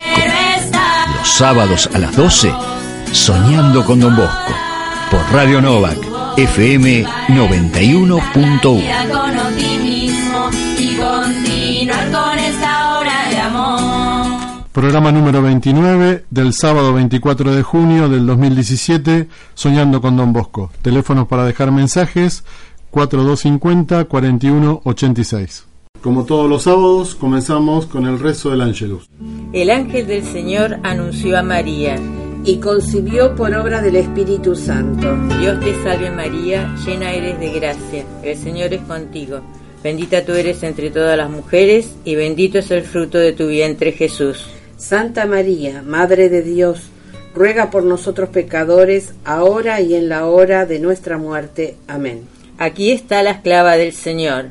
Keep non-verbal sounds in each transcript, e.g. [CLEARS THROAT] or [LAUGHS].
Los sábados a las 12, Soñando con Don Bosco, por Radio Novak, FM 91.1. con optimismo y continuar con esta hora de amor. Programa número 29 del sábado 24 de junio del 2017, Soñando con Don Bosco. Teléfonos para dejar mensajes 4250-4186. Como todos los sábados, comenzamos con el rezo del Ángelus. El ángel del Señor anunció a María. y concibió por obra del Espíritu Santo. Dios te salve María, llena eres de gracia, el Señor es contigo. Bendita tú eres entre todas las mujeres y bendito es el fruto de tu vientre Jesús. Santa María, Madre de Dios, ruega por nosotros pecadores, ahora y en la hora de nuestra muerte. Amén. Aquí está la esclava del Señor.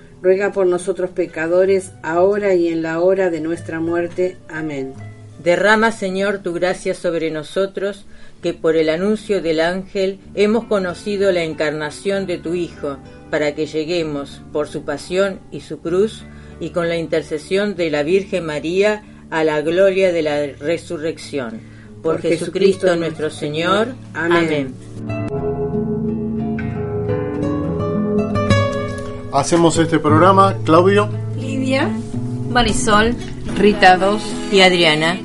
ruega por nosotros pecadores, ahora y en la hora de nuestra muerte. Amén. Derrama, Señor, tu gracia sobre nosotros, que por el anuncio del ángel hemos conocido la encarnación de tu Hijo, para que lleguemos, por su pasión y su cruz, y con la intercesión de la Virgen María, a la gloria de la resurrección. Por, Por Jesucristo, Jesucristo nuestro Señor. Señor. Amén. Amén. Hacemos este programa, Claudio, Lidia, Marisol, Rita 2 Y Adriana,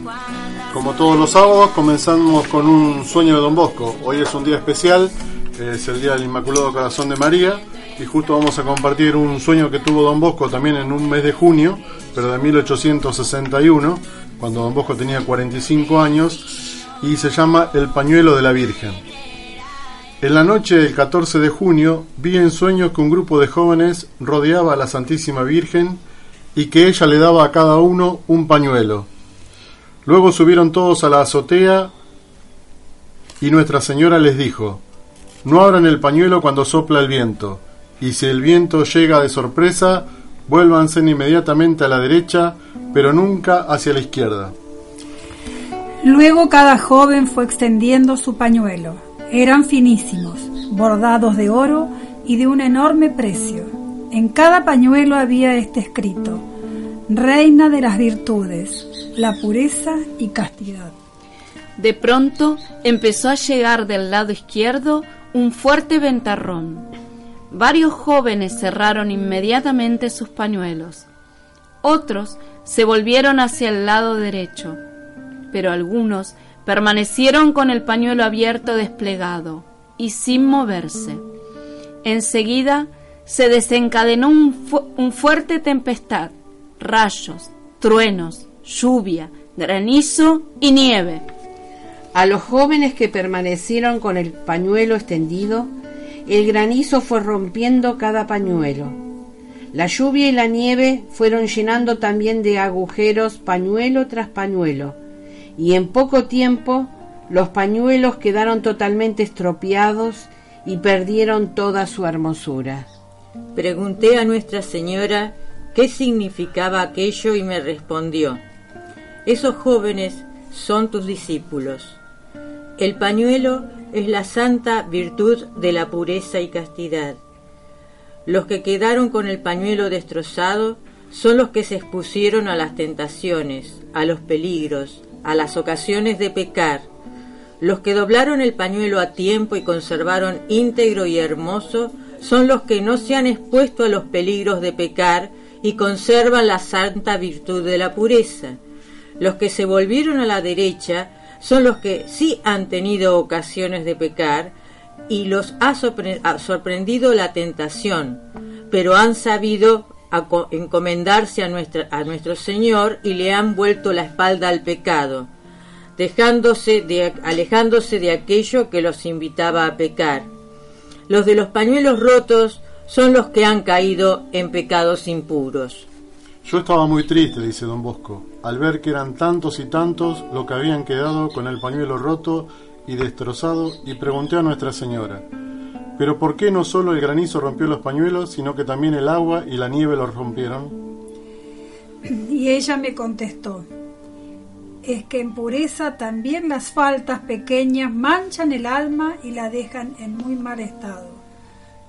como todos los sábados, comenzamos con un sueño de Don Bosco. Hoy es un día especial, es el Día del Inmaculado Corazón de María, y justo vamos a compartir un sueño que tuvo Don Bosco también en un mes de junio, pero de 1861, cuando Don Bosco tenía 45 años, y se llama El pañuelo de la Virgen. En la noche del 14 de junio vi en sueños que un grupo de jóvenes rodeaba a la Santísima Virgen y que ella le daba a cada uno un pañuelo. Luego subieron todos a la azotea y Nuestra Señora les dijo, no abran el pañuelo cuando sopla el viento, y si el viento llega de sorpresa, vuélvanse inmediatamente a la derecha, pero nunca hacia la izquierda. Luego cada joven fue extendiendo su pañuelo. Eran finísimos, bordados de oro y de un enorme precio. En cada pañuelo había este escrito, Reina de las virtudes, la pureza y castidad. De pronto empezó a llegar del lado izquierdo un fuerte ventarrón. Varios jóvenes cerraron inmediatamente sus pañuelos. Otros se volvieron hacia el lado derecho, pero algunos permanecieron con el pañuelo abierto desplegado y sin moverse. Enseguida se desencadenó un, fu- un fuerte tempestad, rayos, truenos, lluvia, granizo y nieve. A los jóvenes que permanecieron con el pañuelo extendido, el granizo fue rompiendo cada pañuelo. La lluvia y la nieve fueron llenando también de agujeros pañuelo tras pañuelo, y en poco tiempo los pañuelos quedaron totalmente estropeados y perdieron toda su hermosura. pregunté a Nuestra Señora qué significaba aquello y me respondió, esos jóvenes son tus discípulos. El pañuelo es la santa virtud de la pureza y castidad. Los que quedaron con el pañuelo destrozado son los que se expusieron a las tentaciones, a los peligros, a las ocasiones de pecar. Los que doblaron el pañuelo a tiempo y conservaron íntegro y hermoso son los que no se han expuesto a los peligros de pecar y conservan la santa virtud de la pureza. Los que se volvieron a la derecha son los que sí han tenido ocasiones de pecar y los ha sorprendido la tentación, pero han sabido encomendarse a, nuestra, a nuestro Señor y le han vuelto la espalda al pecado, dejándose de, alejándose de aquello que los invitaba a pecar. Los de los pañuelos rotos son los que han caído en pecados impuros. Yo estaba muy triste, dice don Bosco, al ver que eran tantos y tantos los que habían quedado con el pañuelo roto y destrozado, y pregunté a Nuestra Señora, ¿pero por qué no solo el granizo rompió los pañuelos, sino que también el agua y la nieve los rompieron? Y ella me contestó, es que en pureza también las faltas pequeñas manchan el alma y la dejan en muy mal estado.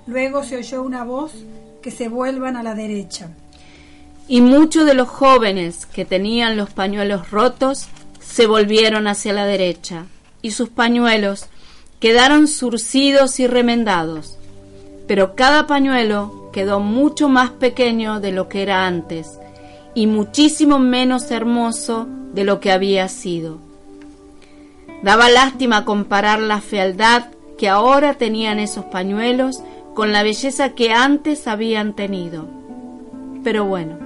Luego se oyó una voz que se vuelvan a la derecha. Y muchos de los jóvenes que tenían los pañuelos rotos se volvieron hacia la derecha, y sus pañuelos quedaron surcidos y remendados. Pero cada pañuelo quedó mucho más pequeño de lo que era antes, y muchísimo menos hermoso de lo que había sido. Daba lástima comparar la fealdad que ahora tenían esos pañuelos con la belleza que antes habían tenido. Pero bueno,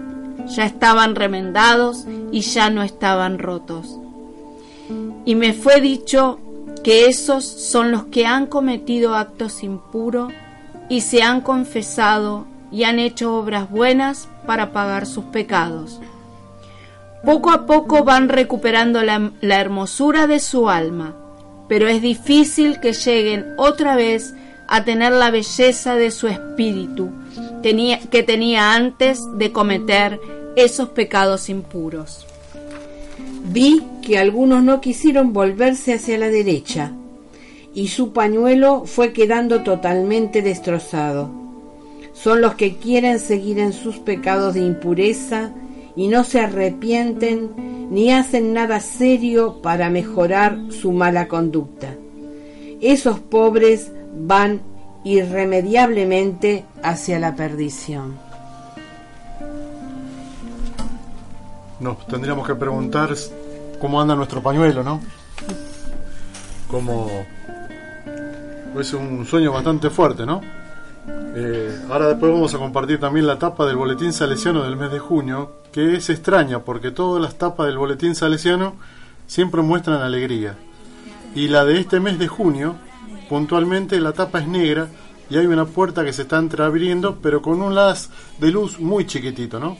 ya estaban remendados y ya no estaban rotos. Y me fue dicho que esos son los que han cometido actos impuros y se han confesado y han hecho obras buenas para pagar sus pecados. Poco a poco van recuperando la, la hermosura de su alma, pero es difícil que lleguen otra vez a tener la belleza de su espíritu que tenía antes de cometer esos pecados impuros. Vi que algunos no quisieron volverse hacia la derecha y su pañuelo fue quedando totalmente destrozado. Son los que quieren seguir en sus pecados de impureza y no se arrepienten ni hacen nada serio para mejorar su mala conducta. Esos pobres van irremediablemente hacia la perdición. Nos tendríamos que preguntar cómo anda nuestro pañuelo, ¿no? Como es un sueño bastante fuerte, ¿no? Eh, ahora después vamos a compartir también la tapa del boletín salesiano del mes de junio, que es extraña porque todas las tapas del boletín salesiano siempre muestran alegría. Y la de este mes de junio puntualmente la tapa es negra y hay una puerta que se está entreabriendo, pero con un las de luz muy chiquitito, ¿no?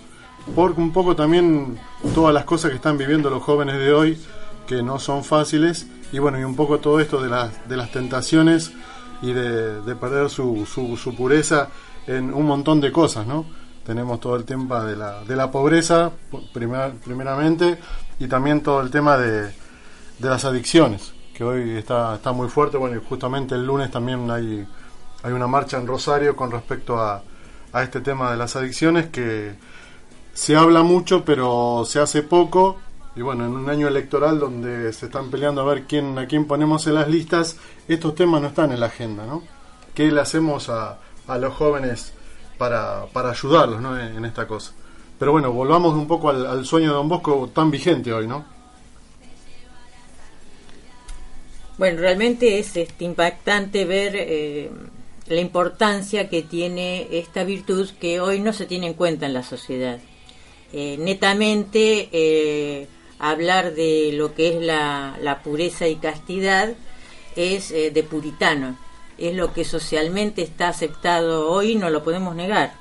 Porque un poco también todas las cosas que están viviendo los jóvenes de hoy, que no son fáciles, y bueno, y un poco todo esto de las, de las tentaciones y de, perder su, su, pureza en un montón de cosas, ¿no? Tenemos todo el tema de la, de la pobreza, primeramente, y también todo el tema de, de las adicciones que hoy está, está muy fuerte. Bueno, y justamente el lunes también hay, hay una marcha en Rosario con respecto a, a este tema de las adicciones que se habla mucho pero se hace poco y bueno, en un año electoral donde se están peleando a ver quién a quién ponemos en las listas, estos temas no están en la agenda, ¿no? ¿Qué le hacemos a, a los jóvenes para, para ayudarlos ¿no? en, esta cosa? Pero bueno, volvamos un poco al, sueño de Don Bosco tan vigente hoy, ¿no? Bueno, realmente es este, impactante ver eh, la importancia que tiene esta virtud que hoy no se tiene en cuenta en la sociedad. Eh, netamente, eh, hablar de lo que es la, la pureza y castidad es de puritano, es lo que socialmente está aceptado hoy, no lo podemos negar.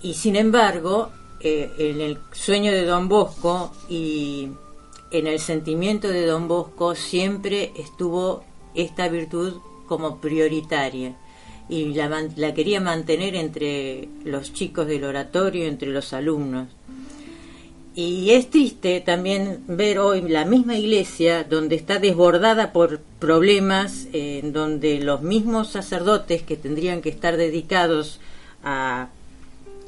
Y sin embargo, en el sueño de Don Bosco y en el sentimiento de don Bosco siempre estuvo esta virtud como prioritaria y la, la, quería mantener entre los chicos del oratorio, entre los alumnos. y es triste también ver hoy la misma iglesia donde está desbordada por problemas, en donde los mismos sacerdotes que tendrían que estar dedicados a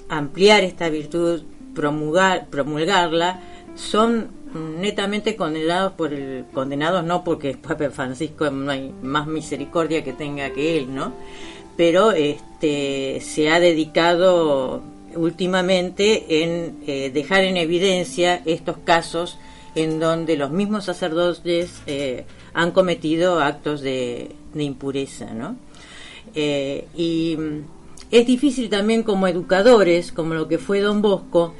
ampliar esta virtud, promulgar, promulgarla, son netamente condenados por el condenados no porque Papa Francisco no hay más misericordia que tenga que él, ¿no? Pero este se ha dedicado últimamente en eh, dejar en evidencia estos casos en donde los mismos sacerdotes eh, han cometido actos de, impureza, ¿no? Eh, y es difícil también como educadores, como lo que fue Don Bosco,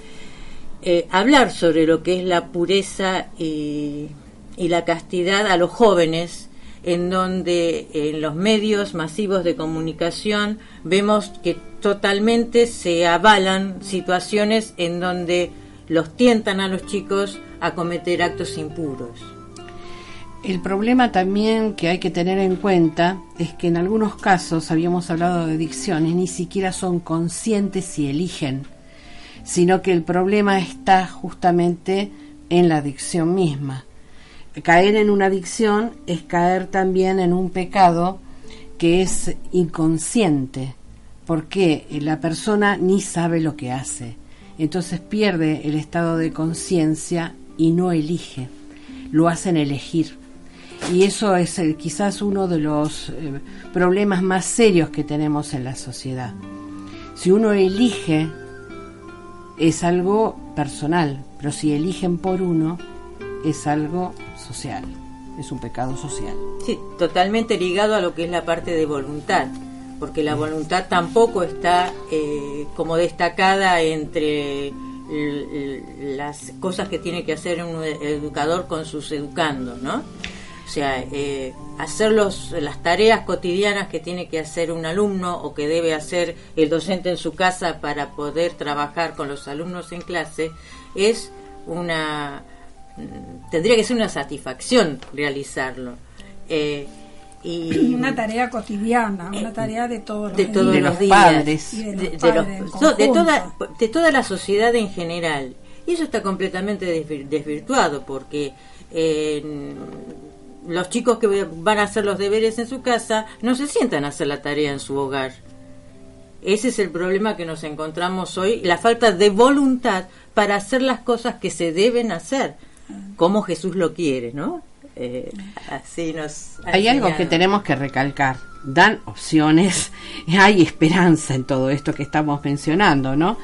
hablar sobre lo que es la pureza y la castidad a los jóvenes en donde en los medios masivos de comunicación vemos que totalmente se avalan situaciones en donde los tientan a los chicos a cometer actos impuros. El problema también que hay que tener en cuenta es que en algunos casos, habíamos hablado de adicciones, ni siquiera son conscientes y eligen, sino que el problema está justamente en la adicción misma caer en una adicción es caer también en un pecado que es inconsciente, porque la persona ni sabe lo que hace. Entonces pierde el estado de conciencia y no elige, lo hacen elegir. Y eso es quizás uno de los eh, problemas más serios que tenemos en la sociedad. Si uno elige, es algo personal, pero si eligen por uno, es algo social, es un pecado social. Sí, totalmente ligado a lo que es la parte de voluntad, porque la voluntad tampoco está eh, como destacada entre las cosas que tiene que hacer un educador con sus educandos, ¿no? O sea, eh, hacer los, las tareas cotidianas que tiene que hacer un alumno o que debe hacer el docente en su casa para poder trabajar con los alumnos en clase es una tendría que ser una satisfacción realizarlo. Eh, y [CLEARS THROAT] una tarea cotidiana, una tarea de todos los, de todos los días, de, toda, de toda la sociedad en general. Y eso está completamente desvirtuado porque los chicos que van a hacer los deberes en su casa no se sientan a hacer la tarea en su hogar. Ese es el problema que nos encontramos hoy, la falta de voluntad para hacer las cosas que se deben hacer como Jesús lo quiere, ¿no? Eh, así nos hay algo que tenemos que recalcar. Dan opciones [LAUGHS] hay esperanza en todo esto que estamos mencionando no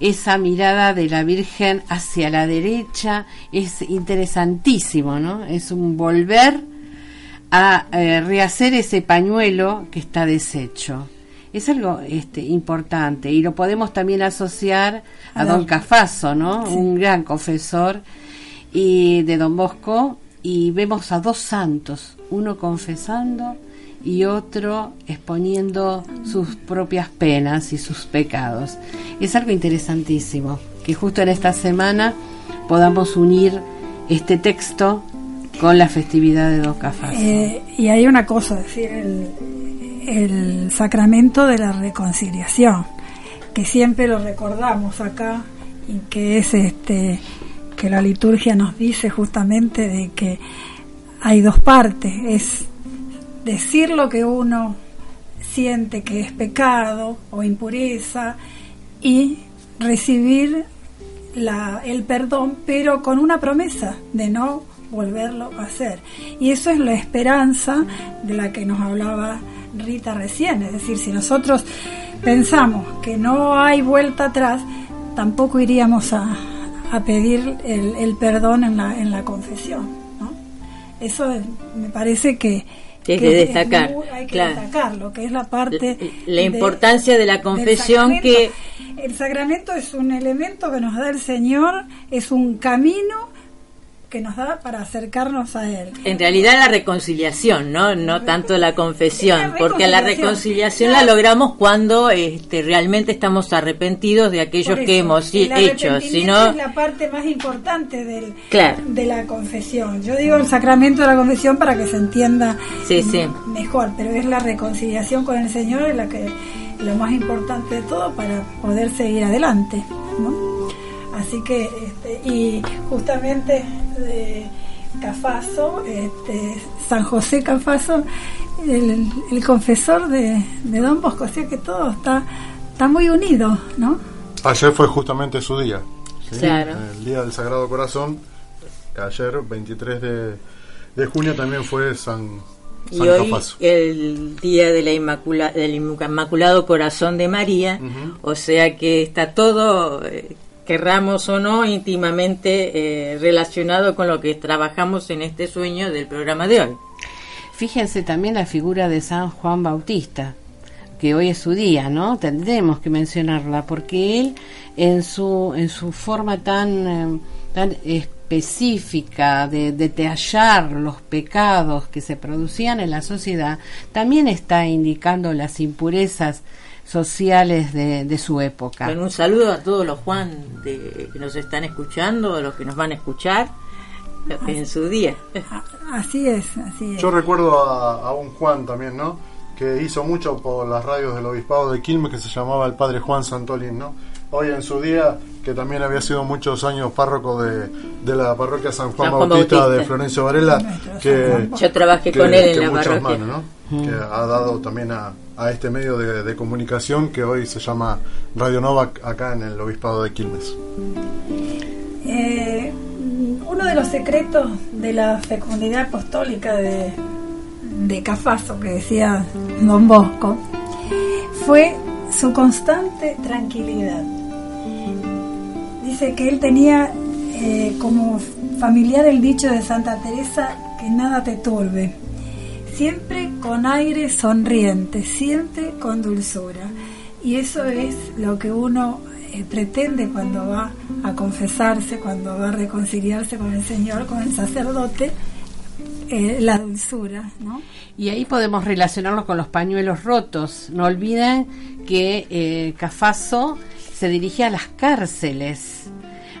esa mirada de la Virgen hacia la derecha es interesantísimo no es un volver a eh, rehacer ese pañuelo que está deshecho. Es algo este, importante y lo podemos también asociar a, Don Cafaso, ¿no? Un gran confesor y de Don Bosco y vemos a dos santos, uno confesando y otro exponiendo sus propias penas y sus pecados. Es algo interesantísimo que justo en esta semana podamos unir este texto con la festividad de Don Cafás. Eh, y hay una cosa, decir, el, el sacramento de la reconciliación, que siempre lo recordamos acá y que es este que la liturgia nos dice justamente de que hay dos partes, es decir lo que uno siente que es pecado o impureza y recibir la, el perdón, pero con una promesa de no volverlo a hacer. Y eso es la esperanza de la que nos hablaba Rita recién, es decir, si nosotros pensamos que no hay vuelta atrás, tampoco iríamos a, a pedir el, perdón en la, en la confesión. ¿no? Eso me parece que, que, que destacar. hay que destacarlo, que es la parte. La, importancia de la confesión que. El sacramento es un elemento que nos da el Señor, es un camino que nos da para acercarnos a Él. En realidad la reconciliación, ¿no? No tanto la confesión, porque la reconciliación la logramos cuando este, realmente estamos arrepentidos de aquellos que hemos hecho, sino... es la parte más importante del, de la confesión. Yo digo el sacramento de la confesión para que se entienda mejor, pero es la reconciliación con el Señor la que lo más importante de todo para poder seguir adelante, ¿no? Así que, este, y justamente de Cafaso, este, San José Cafaso, el, el confesor de, de Don Bosco, así que todo está, está muy unido, ¿no? Ayer fue justamente su día. ¿sí? Claro. El día del Sagrado Corazón. Ayer, 23 de, de junio, también fue San, Y San hoy Cafaso. el día de la Inmacula- del Inmaculado Corazón de María, o sea que está todo, eh, querramos o no, íntimamente eh, relacionado con lo que trabajamos en este sueño del programa de hoy. Fíjense también la figura de San Juan Bautista, que hoy es su día, ¿no? Tendremos que mencionarla porque él en su en su forma tan eh, tan específica de, de detallar los pecados que se producían en la sociedad, también está indicando las impurezas sociales de, de su época. Bueno, un saludo a todos los Juan de- que nos están escuchando, a los que nos van a escuchar en su día. Así es, así es. Yo recuerdo a, a un Juan también, ¿no? Que hizo mucho por las radios del Obispado de Quilmes, que se llamaba el Padre Juan Santolín, ¿no? Hoy en su día, que también había sido muchos años párroco de, de la parroquia San Juan, San Juan Bautista, Bautista. de Florencio Varela, que, Yo trabajé que- con él en que la muchas parroquia. manos, ¿no? Que ha dado también a, a este medio de, comunicación que hoy se llama Radio Nova acá en el Obispado de Quilmes. Eh, uno de los secretos de la fecundidad apostólica de, de Cafaso, que decía Don Bosco, fue su constante tranquilidad. Dice que él tenía eh, como familiar el dicho de Santa Teresa, que nada te turbe, siempre con aire sonriente, siempre con dulzura. Y eso es lo que uno eh, pretende cuando va a confesarse, cuando va a reconciliarse con el Señor, con el sacerdote, eh, la dulzura, ¿no? Y ahí podemos relacionarlo con los pañuelos rotos. No olviden que eh, Cafaso se dirigía a las cárceles.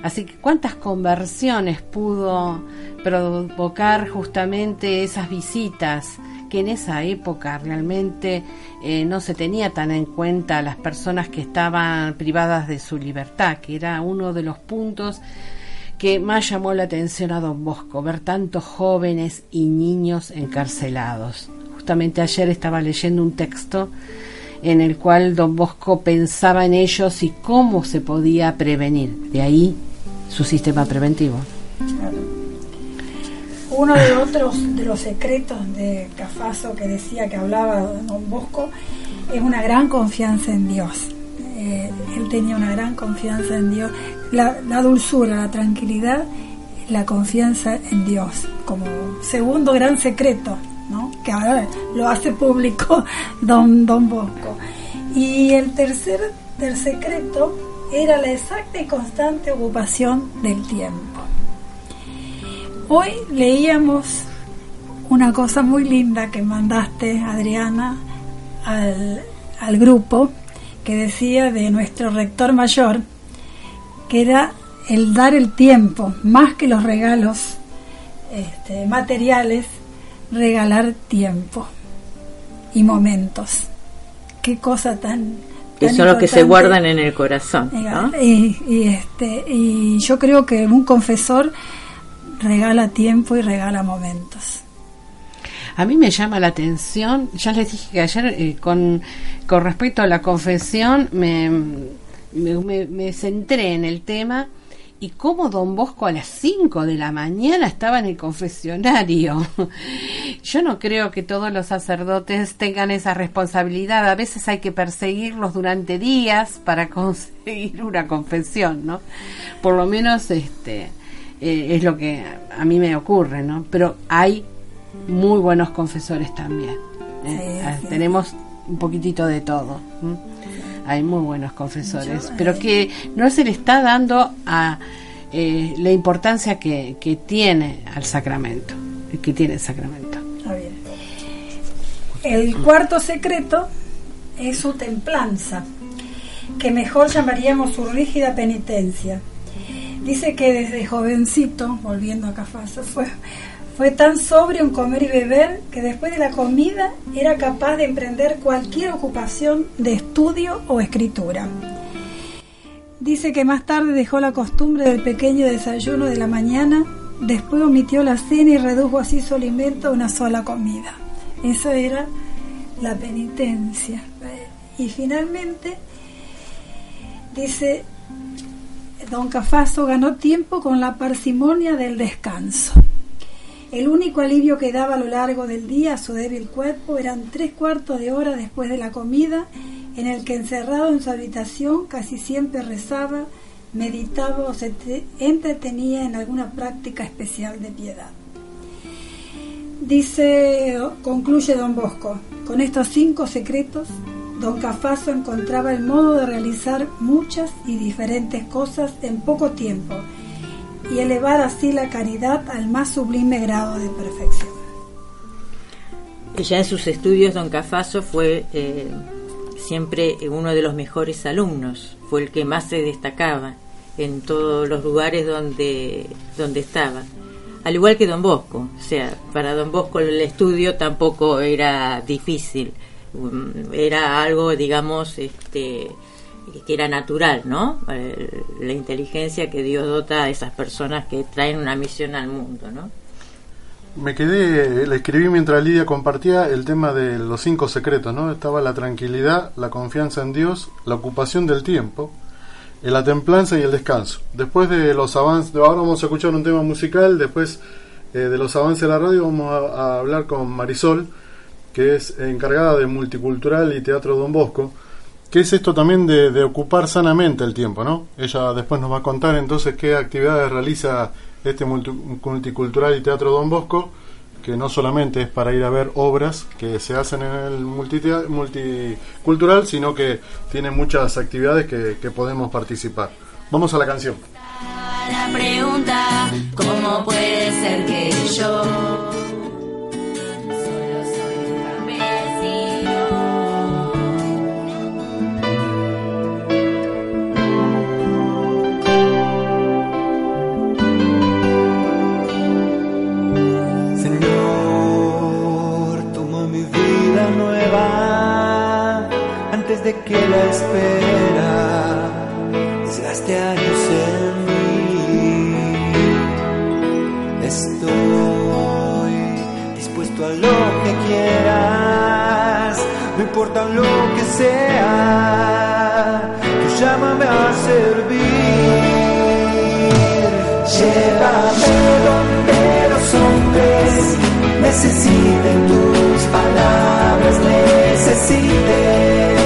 Así que cuántas conversiones pudo provocar justamente esas visitas que en esa época realmente eh, no se tenía tan en cuenta a las personas que estaban privadas de su libertad, que era uno de los puntos que más llamó la atención a don Bosco, ver tantos jóvenes y niños encarcelados. Justamente ayer estaba leyendo un texto en el cual don Bosco pensaba en ellos y cómo se podía prevenir. De ahí su sistema preventivo. Uno de otros de los secretos de Cafaso que decía que hablaba Don Bosco es una gran confianza en Dios. Eh, él tenía una gran confianza en Dios. La, dulzura, la tranquilidad, la confianza en Dios como segundo gran secreto, ¿no? que ahora lo hace público [LAUGHS] Don, Don Bosco. Y el tercer del secreto era la exacta y constante ocupación del tiempo. Hoy leíamos una cosa muy linda que mandaste, Adriana, al, al grupo, que decía de nuestro rector mayor, que era el dar el tiempo, más que los regalos este, materiales, regalar tiempo y momentos. Qué cosa tan... Que son los que se guardan en el corazón. ¿no? Y, y, este, y yo creo que un confesor regala tiempo y regala momentos. A mí me llama la atención, ya les dije que ayer eh, con, con respecto a la confesión me, me, me- me centré en el tema y cómo don Bosco a las 5 de la mañana estaba en el confesionario. [LAUGHS] Yo no creo que todos los sacerdotes tengan esa responsabilidad. A veces hay que perseguirlos durante días para [LAUGHS] conseguir una confesión, ¿no? Por lo menos este eh, es lo que a mí me ocurre, ¿no? Pero hay muy buenos confesores también. ¿eh? Sí, Ah, sí. Tenemos un poquitito de todo. Hay muy buenos confesores, pero que no se le está dando a eh, la importancia que, que tiene al sacramento, que tiene el sacramento. Está bien. El cuarto secreto es su templanza, que mejor llamaríamos su rígida penitencia. Dice que desde jovencito, volviendo a Cafaso, fue, fue tan sobrio en comer y beber que después de la comida era capaz de emprender cualquier ocupación de estudio o escritura. Dice que más tarde dejó la costumbre del pequeño desayuno de la mañana, después omitió la cena y redujo así su alimento a una sola comida. Eso era la penitencia. Y finalmente, dice, don Cafaso ganó tiempo con la parsimonia del descanso. El único alivio que daba a lo largo del día a su débil cuerpo eran tres cuartos de hora después de la comida, en el que encerrado en su habitación casi siempre rezaba, meditaba o se entretenía en alguna práctica especial de piedad. Dice, concluye don Bosco, con estos cinco secretos, don Cafaso encontraba el modo de realizar muchas y diferentes cosas en poco tiempo y elevar así la caridad al más sublime grado de perfección. Ya en sus estudios don Cafaso fue eh, siempre uno de los mejores alumnos, fue el que más se destacaba en todos los lugares donde, donde estaba. Al igual que don Bosco, o sea, para don Bosco el estudio tampoco era difícil, um, era algo, digamos, este, que era natural, ¿no? Eh, la inteligencia que Dios dota a esas personas que traen una misión al mundo, ¿no? Me quedé, le escribí mientras Lidia compartía el tema de los cinco secretos, ¿no? Estaba la tranquilidad, la confianza en Dios, la ocupación del tiempo, la templanza y el descanso. Después de los avances, ahora vamos a escuchar un tema musical, después eh, de los avances de la radio vamos a, hablar con Marisol, que es encargada de multicultural y teatro Don Bosco ¿Qué es esto también de, ocupar sanamente el tiempo, no? Ella después nos va a contar entonces qué actividades realiza este multicultural y teatro Don Bosco, que no solamente es para ir a ver obras que se hacen en el multicultural, sino que tiene muchas actividades que, que podemos participar. Vamos a la canción. La pregunta, ¿cómo puede ser que yo de que la espera desgaste años en mí. Estoy dispuesto a lo que quieras, no importa lo que sea, tú llámame a servir. Llévame donde los hombres necesiten tus palabras, necesiten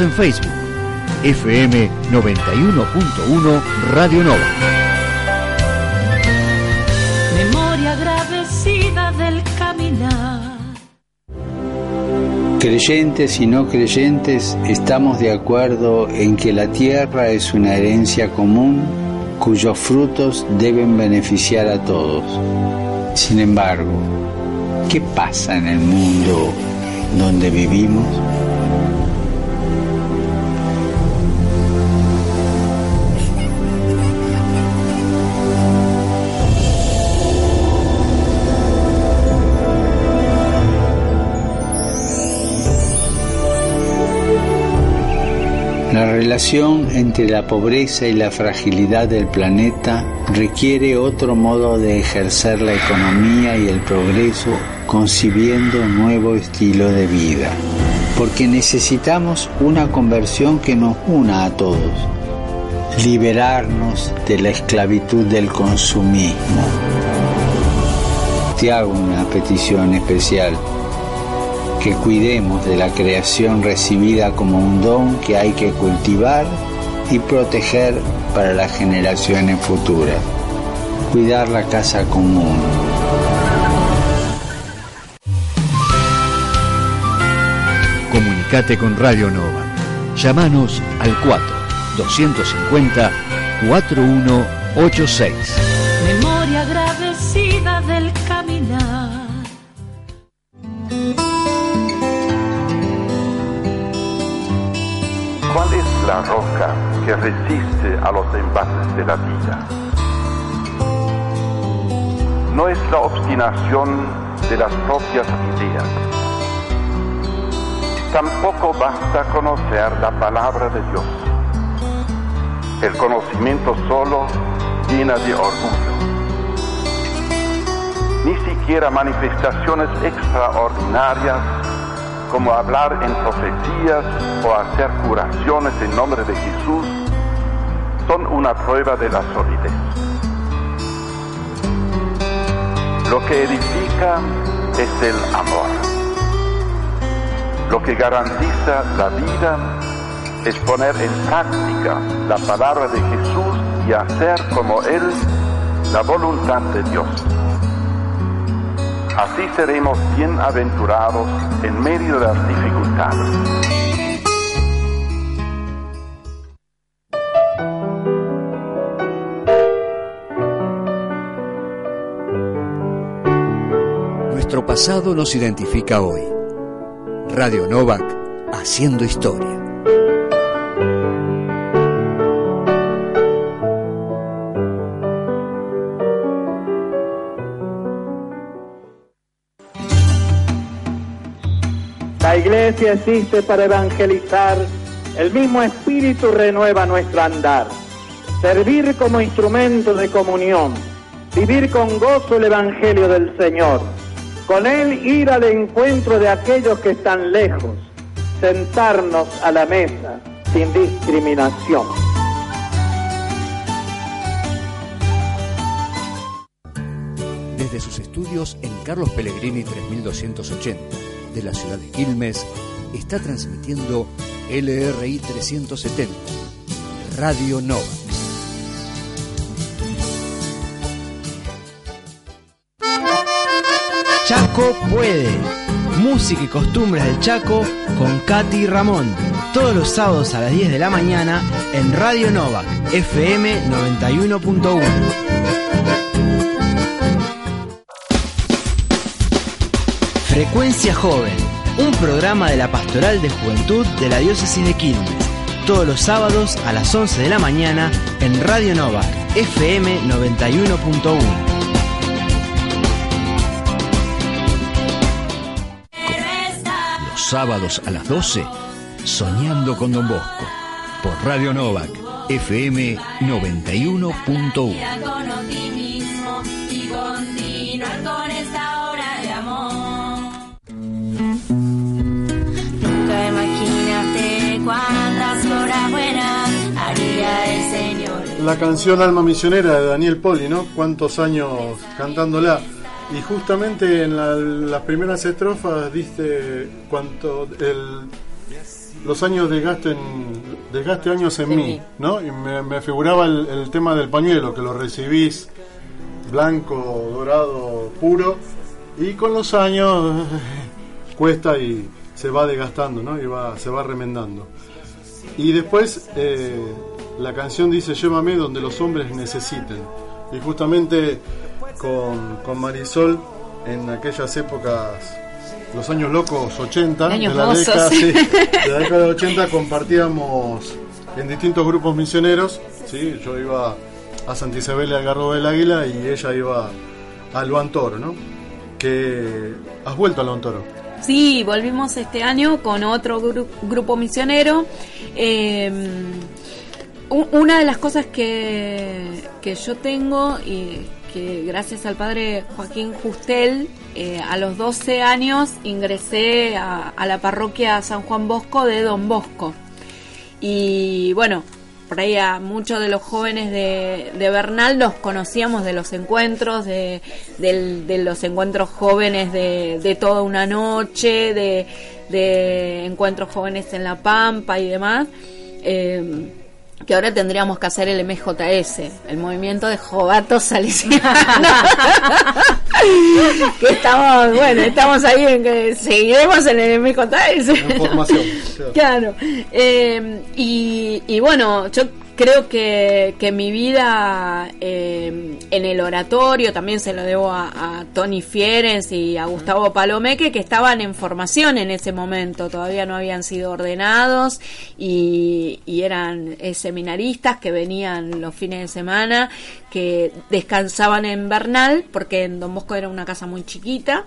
En Facebook, FM 91.1 Radio Nova. Memoria agradecida del caminar. Creyentes y no creyentes estamos de acuerdo en que la tierra es una herencia común cuyos frutos deben beneficiar a todos. Sin embargo, ¿qué pasa en el mundo donde vivimos? Relación entre la pobreza y la fragilidad del planeta requiere otro modo de ejercer la economía y el progreso concibiendo un nuevo estilo de vida. Porque necesitamos una conversión que nos una a todos. Liberarnos de la esclavitud del consumismo. Te hago una petición especial que cuidemos de la creación recibida como un don que hay que cultivar y proteger para las generaciones futuras. Cuidar la casa común. Comunicate con Radio Nova. Llámanos al 4 250 4186. Memoria agradecida del caminar. ¿Cuál es la roca que resiste a los embates de la vida? No es la obstinación de las propias ideas. Tampoco basta conocer la palabra de Dios. El conocimiento solo llena de orgullo. Ni siquiera manifestaciones extraordinarias como hablar en profecías o hacer curaciones en nombre de Jesús, son una prueba de la solidez. Lo que edifica es el amor. Lo que garantiza la vida es poner en práctica la palabra de Jesús y hacer como Él la voluntad de Dios. Así seremos bienaventurados en medio de las dificultades. Nuestro pasado nos identifica hoy. Radio Novak, haciendo historia. Iglesia existe para evangelizar, el mismo espíritu renueva nuestro andar. Servir como instrumento de comunión, vivir con gozo el evangelio del Señor, con él ir al encuentro de aquellos que están lejos, sentarnos a la mesa sin discriminación. Desde sus estudios en Carlos Pellegrini 3280 de la ciudad de Quilmes, está transmitiendo LRI 370, Radio Nova. Chaco puede. Música y costumbres del Chaco con Katy Ramón. Todos los sábados a las 10 de la mañana en Radio Nova, FM 91.1. Frecuencia Joven, un programa de la Pastoral de Juventud de la Diócesis de Quilmes. Todos los sábados a las 11 de la mañana en Radio Nova, FM 91.1. Los sábados a las 12, Soñando con Don Bosco, por Radio Novak, FM 91.1. La canción Alma Misionera de Daniel Poli, ¿no? Cuántos años cantándola. Y justamente en la- las primeras estrofas dice cuánto el, los años desgasten, desgaste años en En mí, mí. ¿no? Y me, me figuraba el, el tema del pañuelo, que lo recibís blanco, dorado, puro, y con los años [LAUGHS] cuesta y se va desgastando, ¿no? Y va, se va remendando. Y después eh, la canción dice Llévame donde los hombres necesiten. Y justamente con, con Marisol en aquellas épocas, los años locos 80, Años de, la década, sí, de la década de 80 compartíamos en distintos grupos misioneros. ¿sí? Yo iba a Santa Isabel y al Garro del Águila y ella iba al Luan Toro, ¿no? Que has vuelto al Luan Toro. Sí, volvimos este año con otro gru- grupo misionero. Eh, u- una de las cosas que, que yo tengo y que gracias al padre Joaquín Justel, eh, a los 12 años ingresé a, la parroquia San Juan Bosco de Don Bosco. Y bueno, por ahí a muchos de los jóvenes de, de Bernal los conocíamos de los encuentros, de, de los encuentros jóvenes de, toda una noche, de, de encuentros jóvenes en La Pampa y demás. Eh, que ahora tendríamos que hacer el MJS, el movimiento de Jovatos Salesianos. [LAUGHS] que estamos, bueno, estamos ahí en que seguiremos en el MJS. En formación. [LAUGHS] Claro. Eh, y, y bueno, yo creo que, que mi vida eh, en el oratorio también se lo debo a, a Tony Fierens y a Gustavo Palomeque, que estaban en formación en ese momento, todavía no habían sido ordenados y, y eran eh, seminaristas que venían los fines de semana, que descansaban en Bernal, porque en Don Bosco era una casa muy chiquita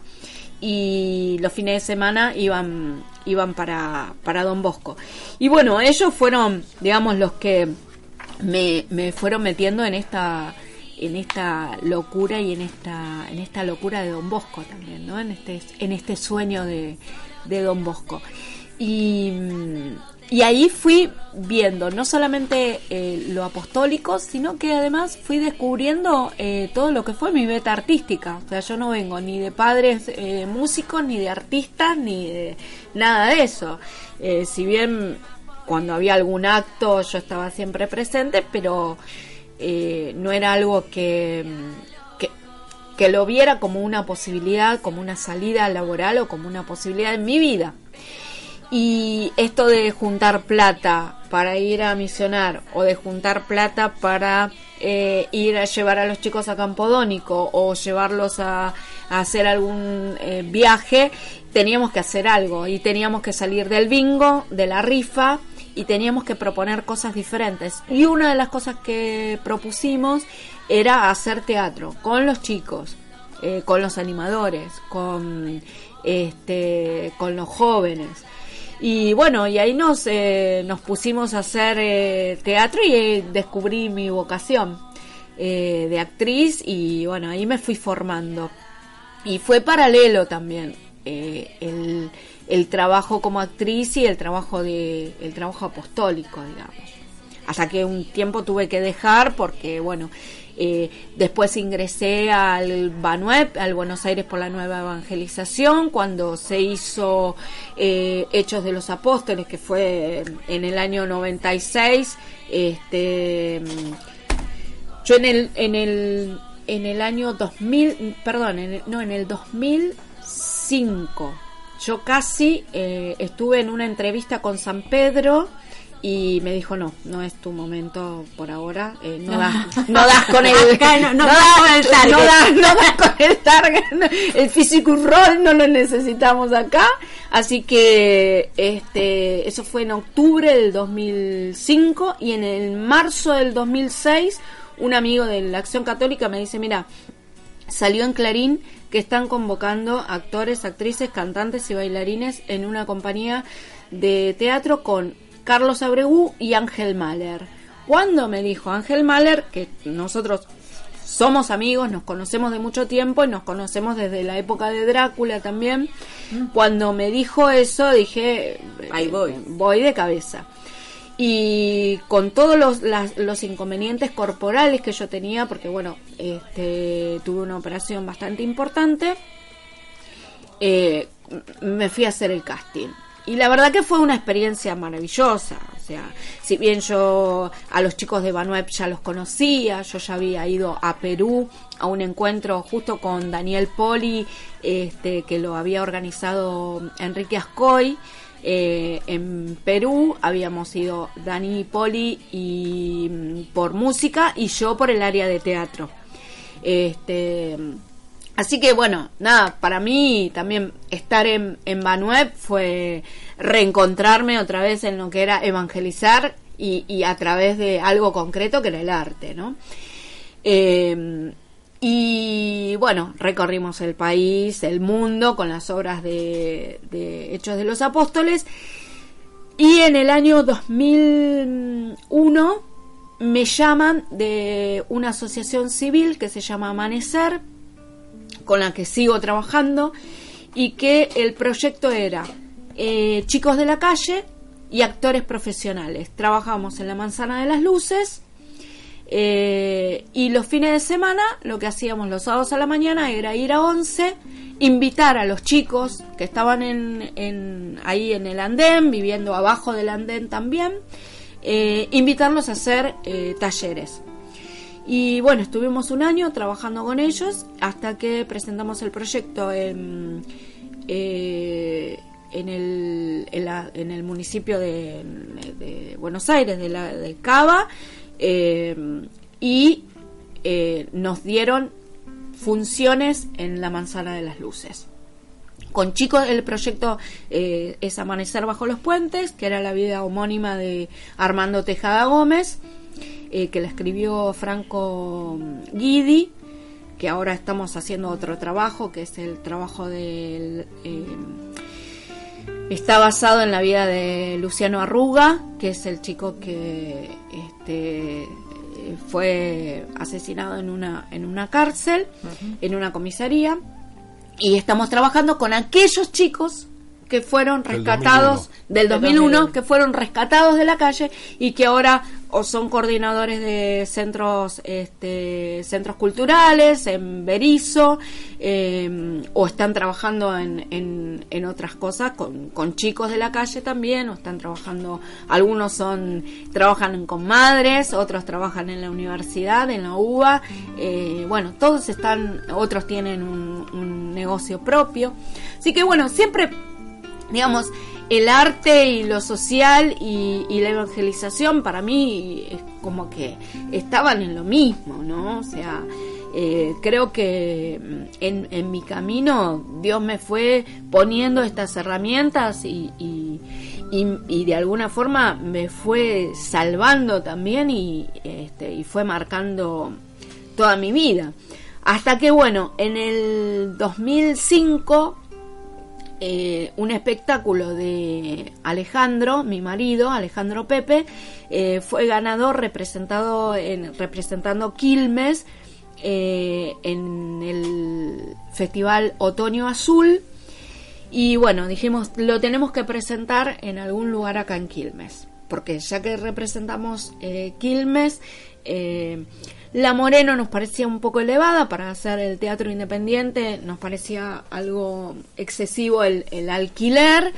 y los fines de semana iban iban para, para Don Bosco. Y bueno, ellos fueron, digamos, los que me, me fueron metiendo en esta en esta locura y en esta en esta locura de Don Bosco también, ¿no? En este en este sueño de, de Don Bosco. Y, y ahí fui viendo no solamente eh, lo apostólico, sino que además fui descubriendo eh, todo lo que fue mi beta artística. O sea, yo no vengo ni de padres eh, músicos, ni de artistas, ni de nada de eso. Eh, si bien cuando había algún acto yo estaba siempre presente, pero eh, no era algo que, que, lo viera como una posibilidad, como una salida laboral o como una posibilidad en mi vida. Y esto de juntar plata para ir a misionar o de juntar plata para eh, ir a llevar a los chicos a Campodónico o llevarlos a, a hacer algún eh, viaje, teníamos que hacer algo y teníamos que salir del bingo, de la rifa y teníamos que proponer cosas diferentes. Y una de las cosas que propusimos era hacer teatro con los chicos, eh, con los animadores, con, este, con los jóvenes. Y bueno, y ahí nos, eh, nos pusimos a hacer eh, teatro y descubrí mi vocación de actriz y bueno, ahí me fui formando. Y fue paralelo también el, el trabajo como actriz y el trabajo de el trabajo apostólico, digamos. Hasta que un tiempo tuve que dejar porque bueno, eh, después ingresé al Banuep, al Buenos Aires por la Nueva Evangelización, cuando se hizo eh, Hechos de los Apóstoles, que fue en el año 96. Este, yo en el, en el, en el año 2000, perdón, en el- no, en el 2005, yo casi eh, estuve en una entrevista con San Pedro y me dijo no, no es tu momento por ahora, eh, no, das, [LAUGHS] no das con el, [LAUGHS] no- no das con el target. no das, no das con el target, el físico rol no lo necesitamos acá, así que este eso fue en octubre del 2005 y en el marzo del 2006 un amigo de la Acción Católica me dice, mira, salió en Clarín que están convocando actores, actrices, cantantes y bailarines en una compañía de teatro con Carlos Abreu y Ángel Mahler. Cuando me dijo Ángel Mahler, que nosotros somos amigos, nos conocemos de mucho tiempo y nos conocemos desde la época de Drácula también, cuando me dijo eso dije, ahí voy, voy de cabeza y con todos los, los inconvenientes corporales que yo tenía, porque bueno, este, tuve una operación bastante importante, eh, me fui a hacer el casting. Y la verdad que fue una experiencia maravillosa. O sea, si bien yo a los chicos de Banuep ya los conocía, yo ya había ido a Perú a un encuentro justo con Daniel Poli, este, que lo había organizado Enrique Ascoy. Eh, en Perú habíamos ido Dani y Poli y mm, por música y yo por el área de teatro. Este, así que bueno, nada, para mí también estar en, en fue reencontrarme otra vez en lo que era evangelizar y, y a través de algo concreto que era el arte, ¿no? Eh, Y bueno, recorrimos el país, el mundo, con las obras de, Hechos de los Apóstoles. Y en el año 2001 me llaman de una asociación civil que se llama Amanecer, con la que sigo trabajando, y que el proyecto era eh, chicos de la calle y actores profesionales. Trabajamos en la Manzana de las Luces eh, y los fines de semana lo que hacíamos los sábados a la mañana era ir a 11, invitar a los chicos que estaban ahí en el andén, viviendo abajo del andén también, eh, invitarlos a hacer eh, talleres. Y bueno, estuvimos un año trabajando con ellos hasta que presentamos el proyecto en, en, el, en, el municipio de, Buenos Aires, de, la, de Cava, eh, y eh, nos dieron funciones en la manzana de las luces. Con chicos el proyecto eh, es Amanecer bajo los puentes, que era la vida homónima de Armando Tejada Gómez, que la escribió Franco Guidi, que ahora estamos haciendo otro trabajo, que es el trabajo del... Está basado en la vida de Luciano Arruga, que es el chico que este, fue asesinado en una, en una cárcel, en una comisaría. Y estamos trabajando con aquellos chicos que fueron rescatados del 2001, que fueron rescatados de la calle y que ahora o son coordinadores de centros este, centros culturales en Berizo em, o están trabajando en, en, otras cosas con, con, chicos de la calle también o están trabajando algunos son trabajan con madres otros trabajan en la universidad en la UBA eh, bueno todos están otros tienen un, un negocio propio. Así que bueno siempre digamos, el arte y lo social y, la evangelización para mí es como que estaban en lo mismo, ¿no? O sea, eh, creo que en, en, mi camino Dios me fue poniendo estas herramientas y, y, y, de alguna forma me fue salvando también y, este, y fue marcando toda mi vida. Hasta que, bueno, en el 2005 eh, un espectáculo de Alejandro, mi marido, Alejandro Pepe, eh, fue ganador representado en, representando Quilmes eh, en el Festival Otoño Azul. Y bueno, dijimos, lo tenemos que presentar en algún lugar acá en Quilmes, porque ya que representamos Quilmes, la Moreno nos parecía un poco elevada para hacer el teatro independiente, nos parecía algo excesivo el, alquiler.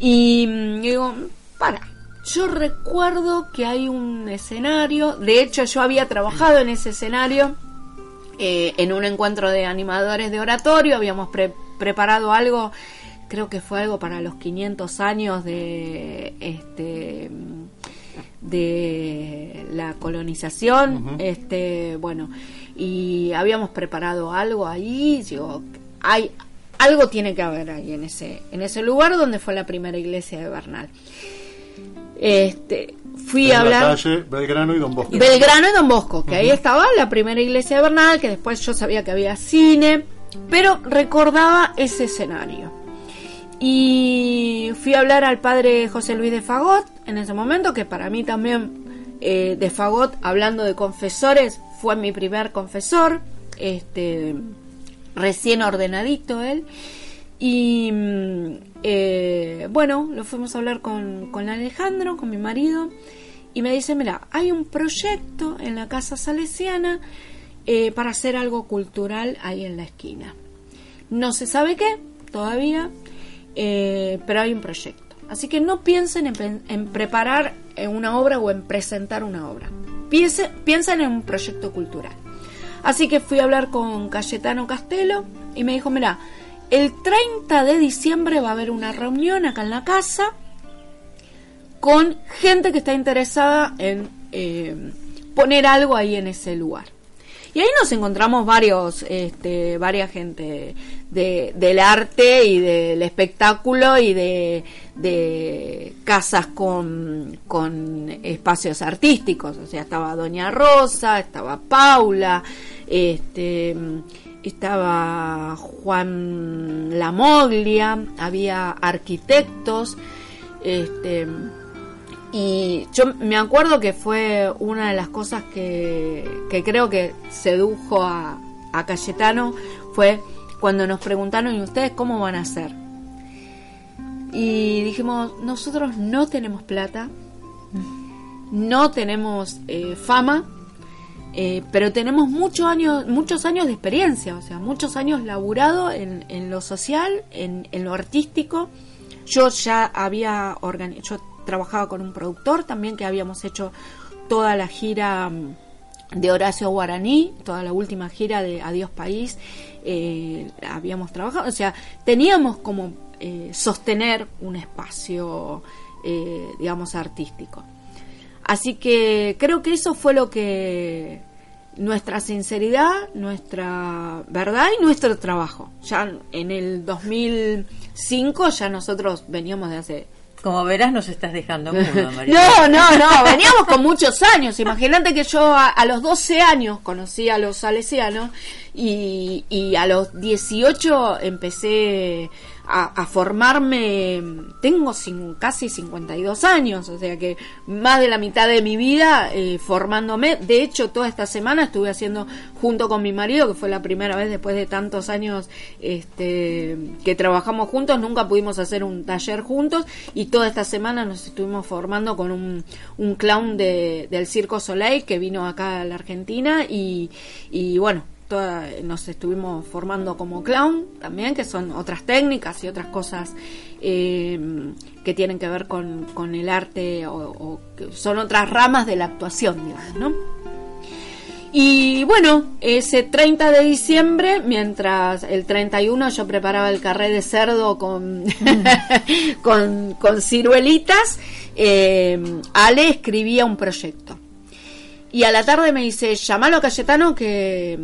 Y mm, digo, para, yo recuerdo que hay un escenario, de hecho yo había trabajado en ese escenario eh, en un encuentro de animadores de oratorio, habíamos preparado algo, creo que fue algo para los 500 años de este de la colonización, este, bueno, y habíamos preparado algo ahí, digo, hay algo tiene que haber ahí en ese en ese lugar donde fue la primera iglesia de Bernal. Este, fui a hablar calle Belgrano y Don Bosco. Belgrano y Don Bosco, que ahí estaba la primera iglesia de Bernal, que después yo sabía que había cine, pero recordaba ese escenario. Y fui a hablar al padre José Luis de Fagot en ese momento, que para mí también eh, de Fagot, hablando de confesores, fue mi primer confesor, este, recién ordenadito él. Y mm, eh, bueno, lo fuimos a hablar con, con Alejandro, con mi marido, y me dice, mira, hay un proyecto en la Casa Salesiana eh, para hacer algo cultural ahí en la esquina. No se sabe qué todavía, eh, pero hay un proyecto. Así que no piensen en, preparar una obra o en presentar una obra. piensen en un proyecto cultural. Así que fui a hablar con Cayetano Castelo y me dijo, mira, el 30 de diciembre va a haber una reunión acá en la casa con gente que está interesada en eh, poner algo ahí en ese lugar. Y ahí nos encontramos varios, este, varias gente de, del arte y del espectáculo y de, de casas con, con espacios artísticos. O sea, estaba Doña Rosa, estaba Paula, este, estaba Juan Lamoglia, había arquitectos, este, y yo me acuerdo que fue una de las cosas que, que creo que sedujo a, a Cayetano, fue cuando nos preguntaron, ¿y ustedes cómo van a hacer? Y dijimos, nosotros no tenemos plata, no tenemos eh, fama, eh, pero tenemos muchos años, muchos años de experiencia, o sea, muchos años laburado en, en lo social, en, en, lo artístico. Yo ya había organizado, trabajaba con un productor también que habíamos hecho toda la gira mm, de Horacio Guaraní, toda la última gira de Adiós País, eh, habíamos trabajado, o sea, teníamos como eh, sostener un espacio, eh, digamos, artístico. Así que creo que eso fue lo que nuestra sinceridad, nuestra verdad y nuestro trabajo. Ya en el 2005 ya nosotros veníamos de hace como verás, nos estás dejando mudo, [LAUGHS] María. No, no, no, veníamos con muchos años. Imagínate que yo a, a, los 12 años conocí a los salesianos y, y a los 18 empecé a, a formarme, tengo sin, casi 52 años, o sea que más de la mitad de mi vida eh, formándome. De hecho, toda esta semana estuve haciendo junto con mi marido, que fue la primera vez después de tantos años este, que trabajamos juntos, nunca pudimos hacer un taller juntos y toda esta semana nos estuvimos formando con un, un clown de, del Circo Soleil que vino acá a la Argentina y, y bueno, Nos estuvimos formando como clown también, que son otras técnicas y otras cosas eh, que tienen que ver con, con el arte o, son otras ramas de la actuación, digamos, ¿no? Y bueno, ese 30 de diciembre, mientras el 31 yo preparaba el carré de cerdo [LAUGHS] con, con, ciruelitas, eh, Ale escribía un proyecto. Y a la tarde me dice, llamalo Cayetano que,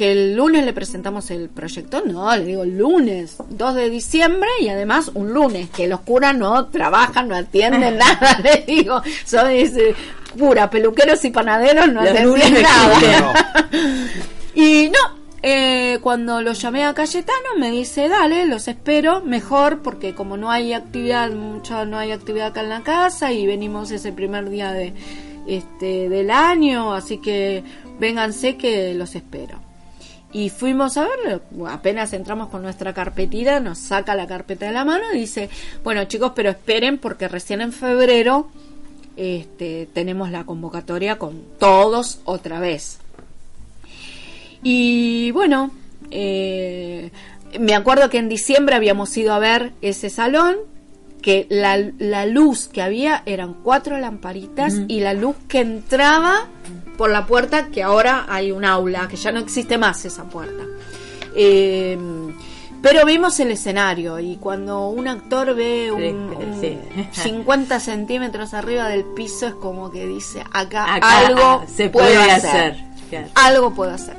que el lunes le presentamos el proyecto. No, le digo lunes, 2 de diciembre y además un lunes, que los curas no trabajan, no atienden [LAUGHS] nada. [LAUGHS] Le digo, son ese, pura, peluqueros y panaderos no atienden nada. [LAUGHS] y no, eh, cuando lo llamé a Cayetano me dice, dale, los espero, mejor, porque como no hay actividad, mucho, no hay actividad acá en la casa y venimos ese primer día de este del año, así que vénganse que los espero. Y fuimos a verlo, apenas entramos con nuestra carpetita, nos saca la carpeta de la mano y dice, bueno chicos, pero esperen porque recién en febrero este, tenemos la convocatoria con todos otra vez. Y bueno, eh, me acuerdo que en diciembre habíamos ido a ver ese salón, que la, la luz que había eran cuatro lamparitas mm. y la luz que entraba por la puerta, que ahora hay un aula, que ya no existe más esa puerta. Eh, pero vimos el escenario y cuando un actor ve un, un sí. [LAUGHS] 50 centímetros arriba del piso es como que dice, acá, acá algo se puede hacer. Algo puedo hacer.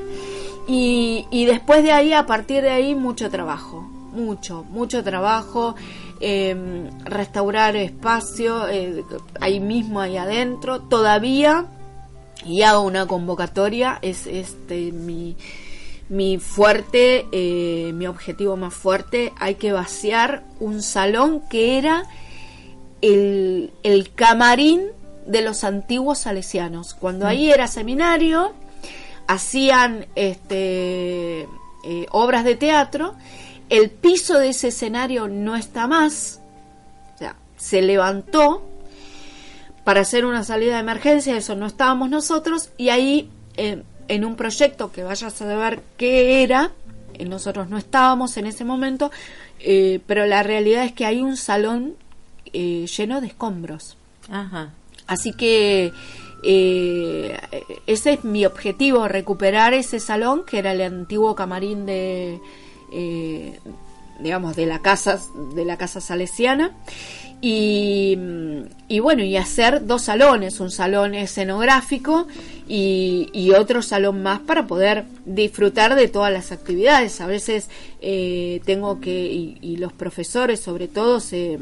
Y, y después de ahí, a partir de ahí, mucho trabajo. Mucho, mucho trabajo. Eh, restaurar espacio eh, ahí mismo, ahí adentro. Todavía, y hago una convocatoria, es este mi mi fuerte, eh, mi objetivo más fuerte, hay que vaciar un salón que era el, el camarín de los antiguos salesianos. Cuando ahí era seminario, hacían este, eh, obras de teatro, el piso de ese escenario no está más, o sea, se levantó para hacer una salida de emergencia, eso no estábamos nosotros, y ahí eh, en un proyecto que vayas a saber qué era, eh, nosotros no estábamos en ese momento, eh, pero la realidad es que hay un salón lleno de escombros. Ajá. Así que eh, ese es mi objetivo, recuperar ese salón que era el antiguo camarín de, digamos, de la casa, de la casa salesiana. Y, y, bueno, y hacer dos salones, un salón escenográfico y, y, otro salón más para poder disfrutar de todas las actividades. A veces eh, tengo que, y, y, los profesores sobre todo, se,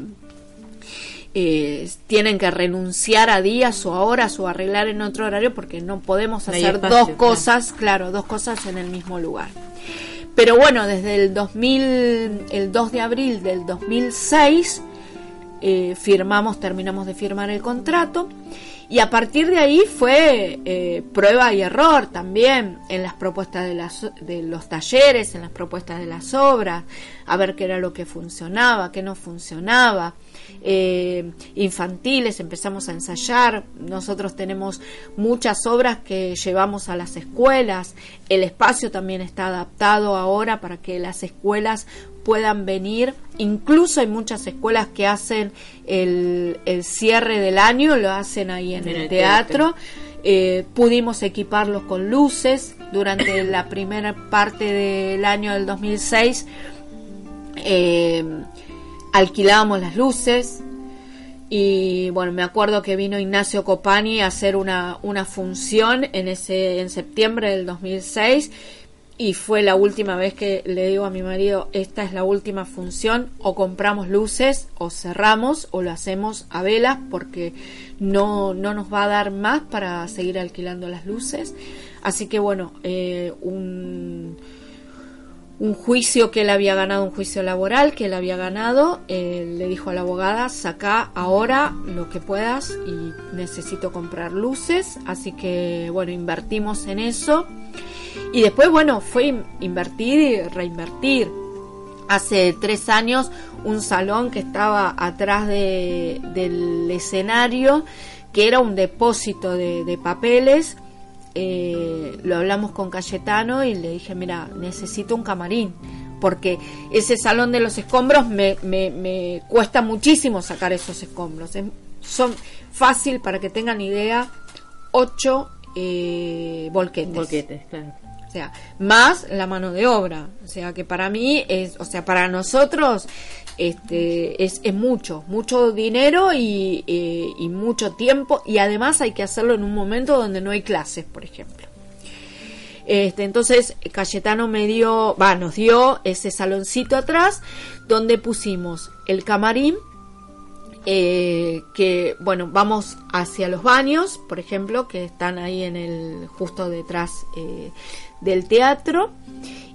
eh, tienen que renunciar a días o a horas o arreglar en otro horario porque no podemos No hacer espacio, dos claro. cosas, claro, dos cosas en el mismo lugar. Pero bueno, desde el 2000, el 2 de abril del 2006, eh, firmamos, terminamos de firmar el contrato y a partir de ahí fue eh, prueba y error también en las propuestas de, las, de los talleres, en las propuestas de las obras, a ver qué era lo que funcionaba, qué no funcionaba. Eh, infantiles empezamos a ensayar, nosotros tenemos muchas obras que llevamos a las escuelas, el espacio también está adaptado ahora para que las escuelas puedan venir. Incluso hay muchas escuelas que hacen el, el cierre del año, lo hacen ahí en, En el el teatro. Eh, pudimos equiparlos con luces durante [COUGHS] la primera parte del año del 2006. Eh, alquilábamos las luces y bueno, me acuerdo que vino Ignacio Copani a hacer una, una función en ese en septiembre del 2006 y fue la última vez que le digo a mi marido, esta es la última función, o compramos luces, o cerramos, o lo hacemos a velas, porque no, no nos va a dar más para seguir alquilando las luces. Así que bueno, eh, un, un juicio que él había ganado, un juicio laboral que él había ganado, eh, le dijo a la abogada, saca ahora lo que puedas y necesito comprar luces, así que bueno, invertimos en eso y después bueno, fue in- invertir y reinvertir. Hace tres años un salón que estaba atrás de- del escenario, que era un depósito de, de papeles, eh, lo hablamos con Cayetano y le dije, mira, necesito un camarín, porque ese salón de los escombros me, me, me cuesta muchísimo sacar esos escombros. Es- son fácil, para que tengan idea, ocho eh, volquetes. Volquetes, claro. O sea, más la mano de obra. O sea, que para mí es, o sea, para nosotros este, es, mucho, mucho dinero y, eh, y mucho tiempo. Y además hay que hacerlo en un momento donde no hay clases, por ejemplo. Este, entonces Cayetano me dio, va, nos dio ese saloncito atrás donde pusimos el camarín, eh, que bueno, vamos hacia los baños, por ejemplo, que están ahí en el justo detrás eh, del teatro.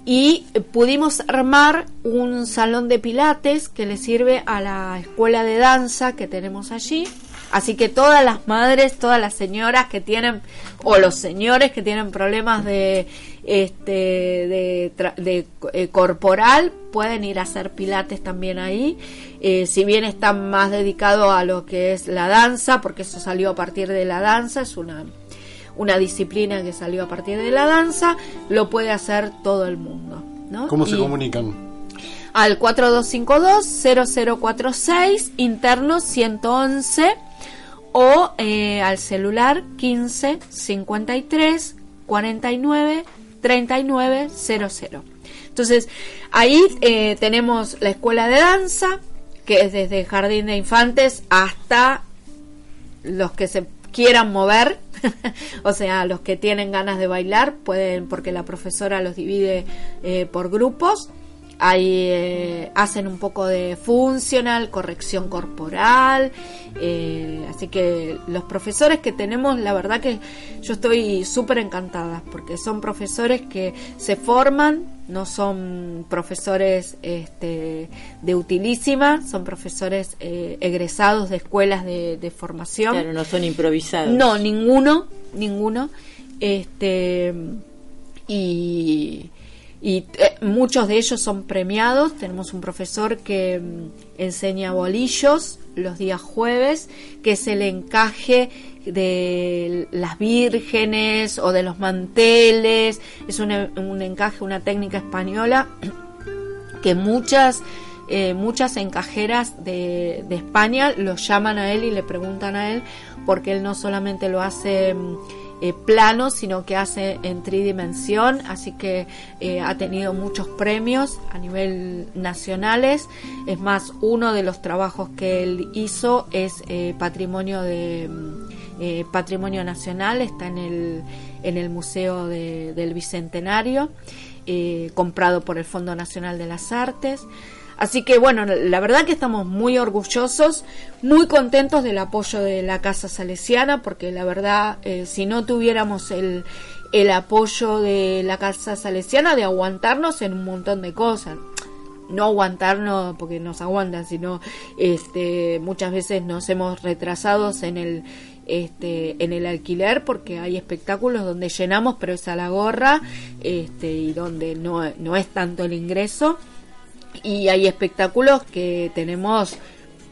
Y pudimos armar un salón de pilates que le sirve a la escuela de danza que tenemos allí. Así que todas las madres, todas las señoras que tienen, o los señores que tienen problemas de, este, de, eh, corporal, pueden ir a hacer pilates también ahí. Eh, si bien está más dedicado a lo que es la danza, porque eso salió a partir de la danza, es una, una disciplina que salió a partir de la danza, lo puede hacer todo el mundo. ¿no? ¿Cómo se comunican? al 4252-0046, interno 111 o eh, al celular 15 53 49 39 00. Entonces, ahí eh, tenemos la escuela de danza, que es desde jardín de infantes hasta los que se quieran mover, [LAUGHS] o sea, los que tienen ganas de bailar, pueden, porque la profesora los divide eh, por grupos. Ahí eh, hacen un poco de funcional, corrección corporal. eh, así que los profesores que tenemos, la verdad que yo estoy súper encantada, porque son profesores que se forman, no son profesores este, de utilísima, son profesores eh, egresados de escuelas de, de formación. Claro, no son improvisados. No, ninguno, ninguno. Este y, y eh, muchos de ellos son premiados. Tenemos un profesor que mm, enseña bolillos los días jueves, que es el encaje de las vírgenes o de los manteles. Es un, un encaje, una técnica española [CLEARS THROAT] que muchas eh, muchas encajeras de, de España lo llaman a él y le preguntan a él porque él no solamente lo hace mm, eh, plano sino que hace en tridimensión así que eh, ha tenido muchos premios a nivel nacionales es más uno de los trabajos que él hizo es eh, patrimonio de mm, patrimonio nacional está en el en el museo de- del bicentenario comprado por el Fondo Nacional de las Artes. Así que bueno, la verdad que estamos muy orgullosos, muy contentos del apoyo de la Casa Salesiana, porque la verdad, eh, si no tuviéramos el, el apoyo de la Casa Salesiana, de aguantarnos en un montón de cosas. No aguantarnos porque nos aguantan, sino este, muchas veces nos hemos retrasado en el este, en el alquiler porque hay espectáculos donde llenamos pero es a la gorra este, y donde no, no es tanto el ingreso y hay espectáculos que tenemos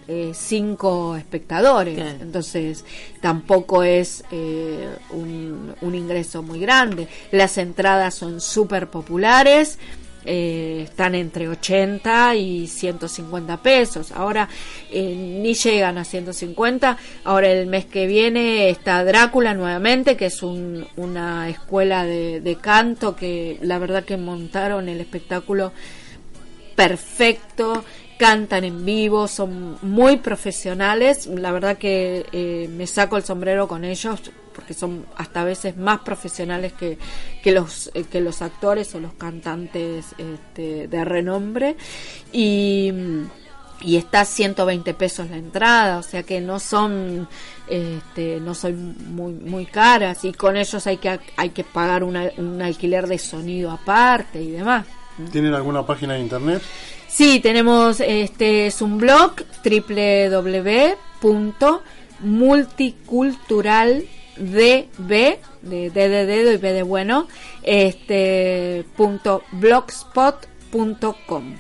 eh, cinco espectadores entonces tampoco es eh, un, un ingreso muy grande las entradas son súper populares eh, están entre 80 y 150 pesos. Ahora eh, ni llegan a 150. Ahora el mes que viene está Drácula nuevamente, que es una escuela de, de canto que la verdad que montaron el espectáculo perfecto cantan en vivo, son muy profesionales, la verdad que eh, me saco el sombrero con ellos porque son hasta a veces más profesionales que, que, los, eh, que los actores o los cantantes este, de renombre. Y, y está a 120 pesos la entrada, o sea que no son este, no son muy muy caras. Y con ellos hay que hay que pagar un alquiler de sonido aparte y demás. ¿Tienen alguna página de internet? Sí, tenemos este es un blog www.multicultural DB, de D de dedo y B de bueno, este, punto blogspot.com.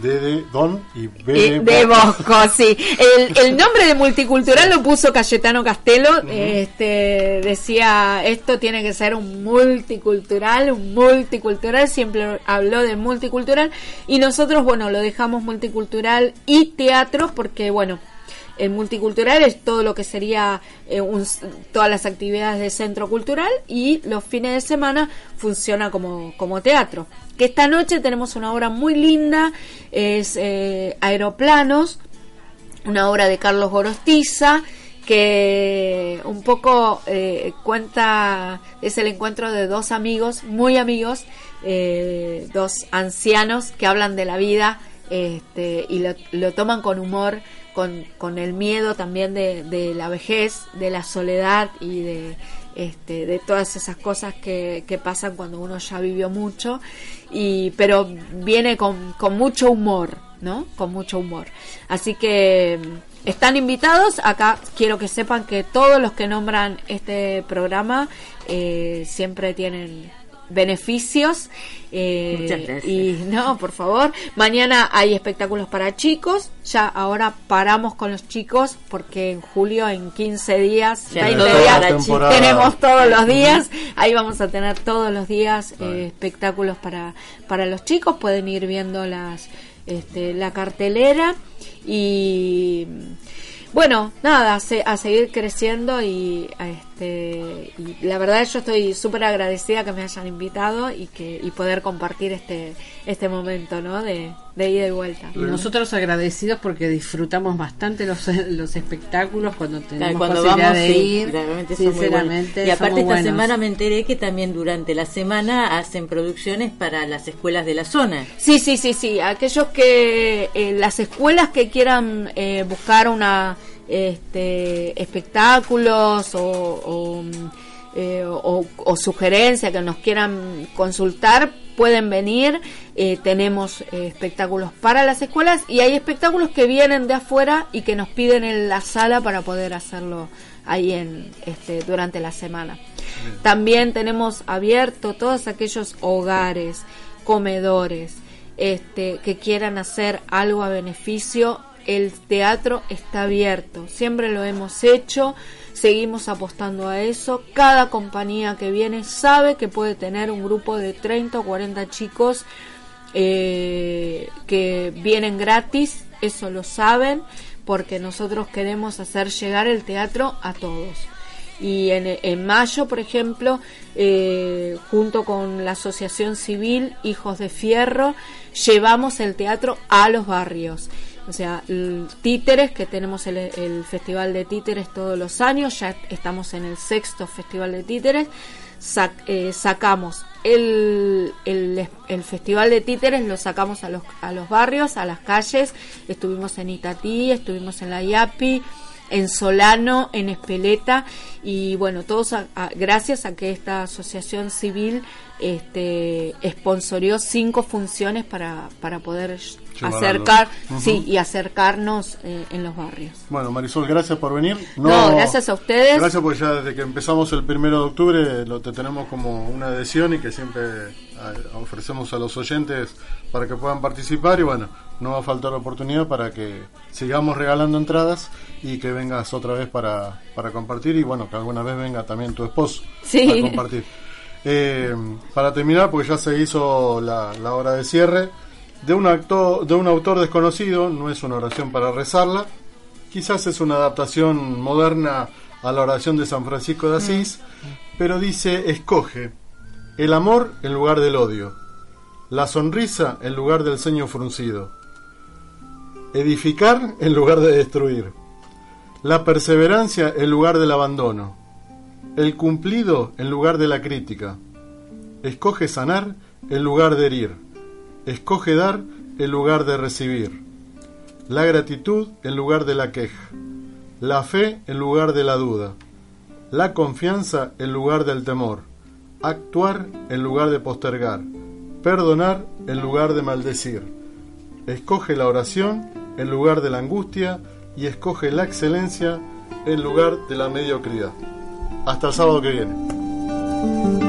D de Don y B de, de Bosco, sí. El, el, nombre de multicultural lo puso Cayetano Castelo. este, decía, esto tiene que ser un multicultural, un multicultural. Siempre habló de multicultural. Y nosotros, bueno, lo dejamos multicultural y teatro porque, bueno, el multicultural es todo lo que sería eh, todas las actividades de centro cultural y los fines de semana funciona como, como teatro. Que esta noche tenemos una obra muy linda, es eh, Aeroplanos, una obra de Carlos Gorostiza que un poco eh, cuenta, es el encuentro de dos amigos, muy amigos, dos ancianos que hablan de la vida este, y lo toman con humor con, con el miedo también de, la vejez, de la soledad y de, este, de todas esas cosas que, pasan cuando uno ya vivió mucho, y, pero viene con, con mucho humor, ¿no? Con mucho humor. Así que mm, están invitados. Acá quiero que sepan que todos los que nombran este programa eh, siempre tienen beneficios. Eh, y no, por favor. Mañana hay espectáculos para chicos. Ya ahora paramos con los chicos porque en julio, en 15 días, tenemos todos los días. Ahí vamos a tener todos los días eh, espectáculos para, para los chicos. Pueden ir viendo las este, la cartelera y bueno, nada, a, seguir creciendo y, este, y la verdad yo estoy súper agradecida que me hayan invitado y que y poder compartir este este momento, ¿no? De, de ida y vuelta. Y nosotros agradecidos porque disfrutamos bastante los, [LAUGHS] los espectáculos cuando tenemos cuando posibilidad vamos, de ir. sinceramente. Y aparte esta semana me enteré que también durante la semana hacen producciones para las escuelas de la zona. Sí, sí, sí, sí. Aquellos que eh, las escuelas que quieran eh, buscar una este, espectáculos o, o eh, o, o sugerencias que nos quieran consultar, pueden venir. Eh, tenemos eh, espectáculos para las escuelas y hay espectáculos que vienen de afuera y que nos piden en la sala para poder hacerlo ahí en este durante la semana. También tenemos abierto todos aquellos hogares, comedores, este, que quieran hacer algo a beneficio. El teatro está abierto, siempre lo hemos hecho seguimos apostando a eso. Cada compañía que viene sabe que puede tener un grupo de 30 o 40 chicos eh, que vienen gratis, eso lo saben, porque nosotros queremos hacer llegar el teatro a todos. Y en, mayo, por ejemplo, eh, junto con la Asociación Civil Hijos de Fierro, llevamos el teatro a los barrios. O sea, títeres, que tenemos el, Festival de Títeres todos los años, ya estamos en el sexto Festival de Títeres, eh, sacamos el, el, el, Festival de Títeres, lo sacamos a los, a los barrios, a las calles, estuvimos en Itatí, estuvimos en la IAPI, en Solano, en Espeleta y bueno, todos gracias a que esta asociación civil este sponsorió cinco funciones para, para poder acercar sí y acercarnos eh, en los barrios. Bueno Marisol gracias por venir. No, gracias a ustedes. Gracias porque ya desde que empezamos el primero de octubre lo te tenemos como una adhesión y que siempre ofrecemos a los oyentes para que puedan participar y bueno no va a faltar la oportunidad para que sigamos regalando entradas y que vengas otra vez para, para compartir y bueno que alguna vez venga también tu esposo sí. a compartir. Eh, para terminar, porque ya se hizo la, hora de cierre, de un, actor, de un autor desconocido, no es una oración para rezarla, quizás es una adaptación moderna a la oración de San Francisco de Asís, pero dice, escoge el amor en lugar del odio, la sonrisa en lugar del ceño fruncido, edificar en lugar de destruir, la perseverancia en lugar del abandono, el cumplido en lugar de la crítica. Escoge sanar en lugar de herir. Escoge dar en lugar de recibir. La gratitud en lugar de la queja. La fe en lugar de la duda. La confianza en lugar del temor. Actuar en lugar de postergar. Perdonar en lugar de maldecir. Escoge la oración en lugar de la angustia y escoge la excelencia en lugar de la mediocridad. Hasta el sábado que viene.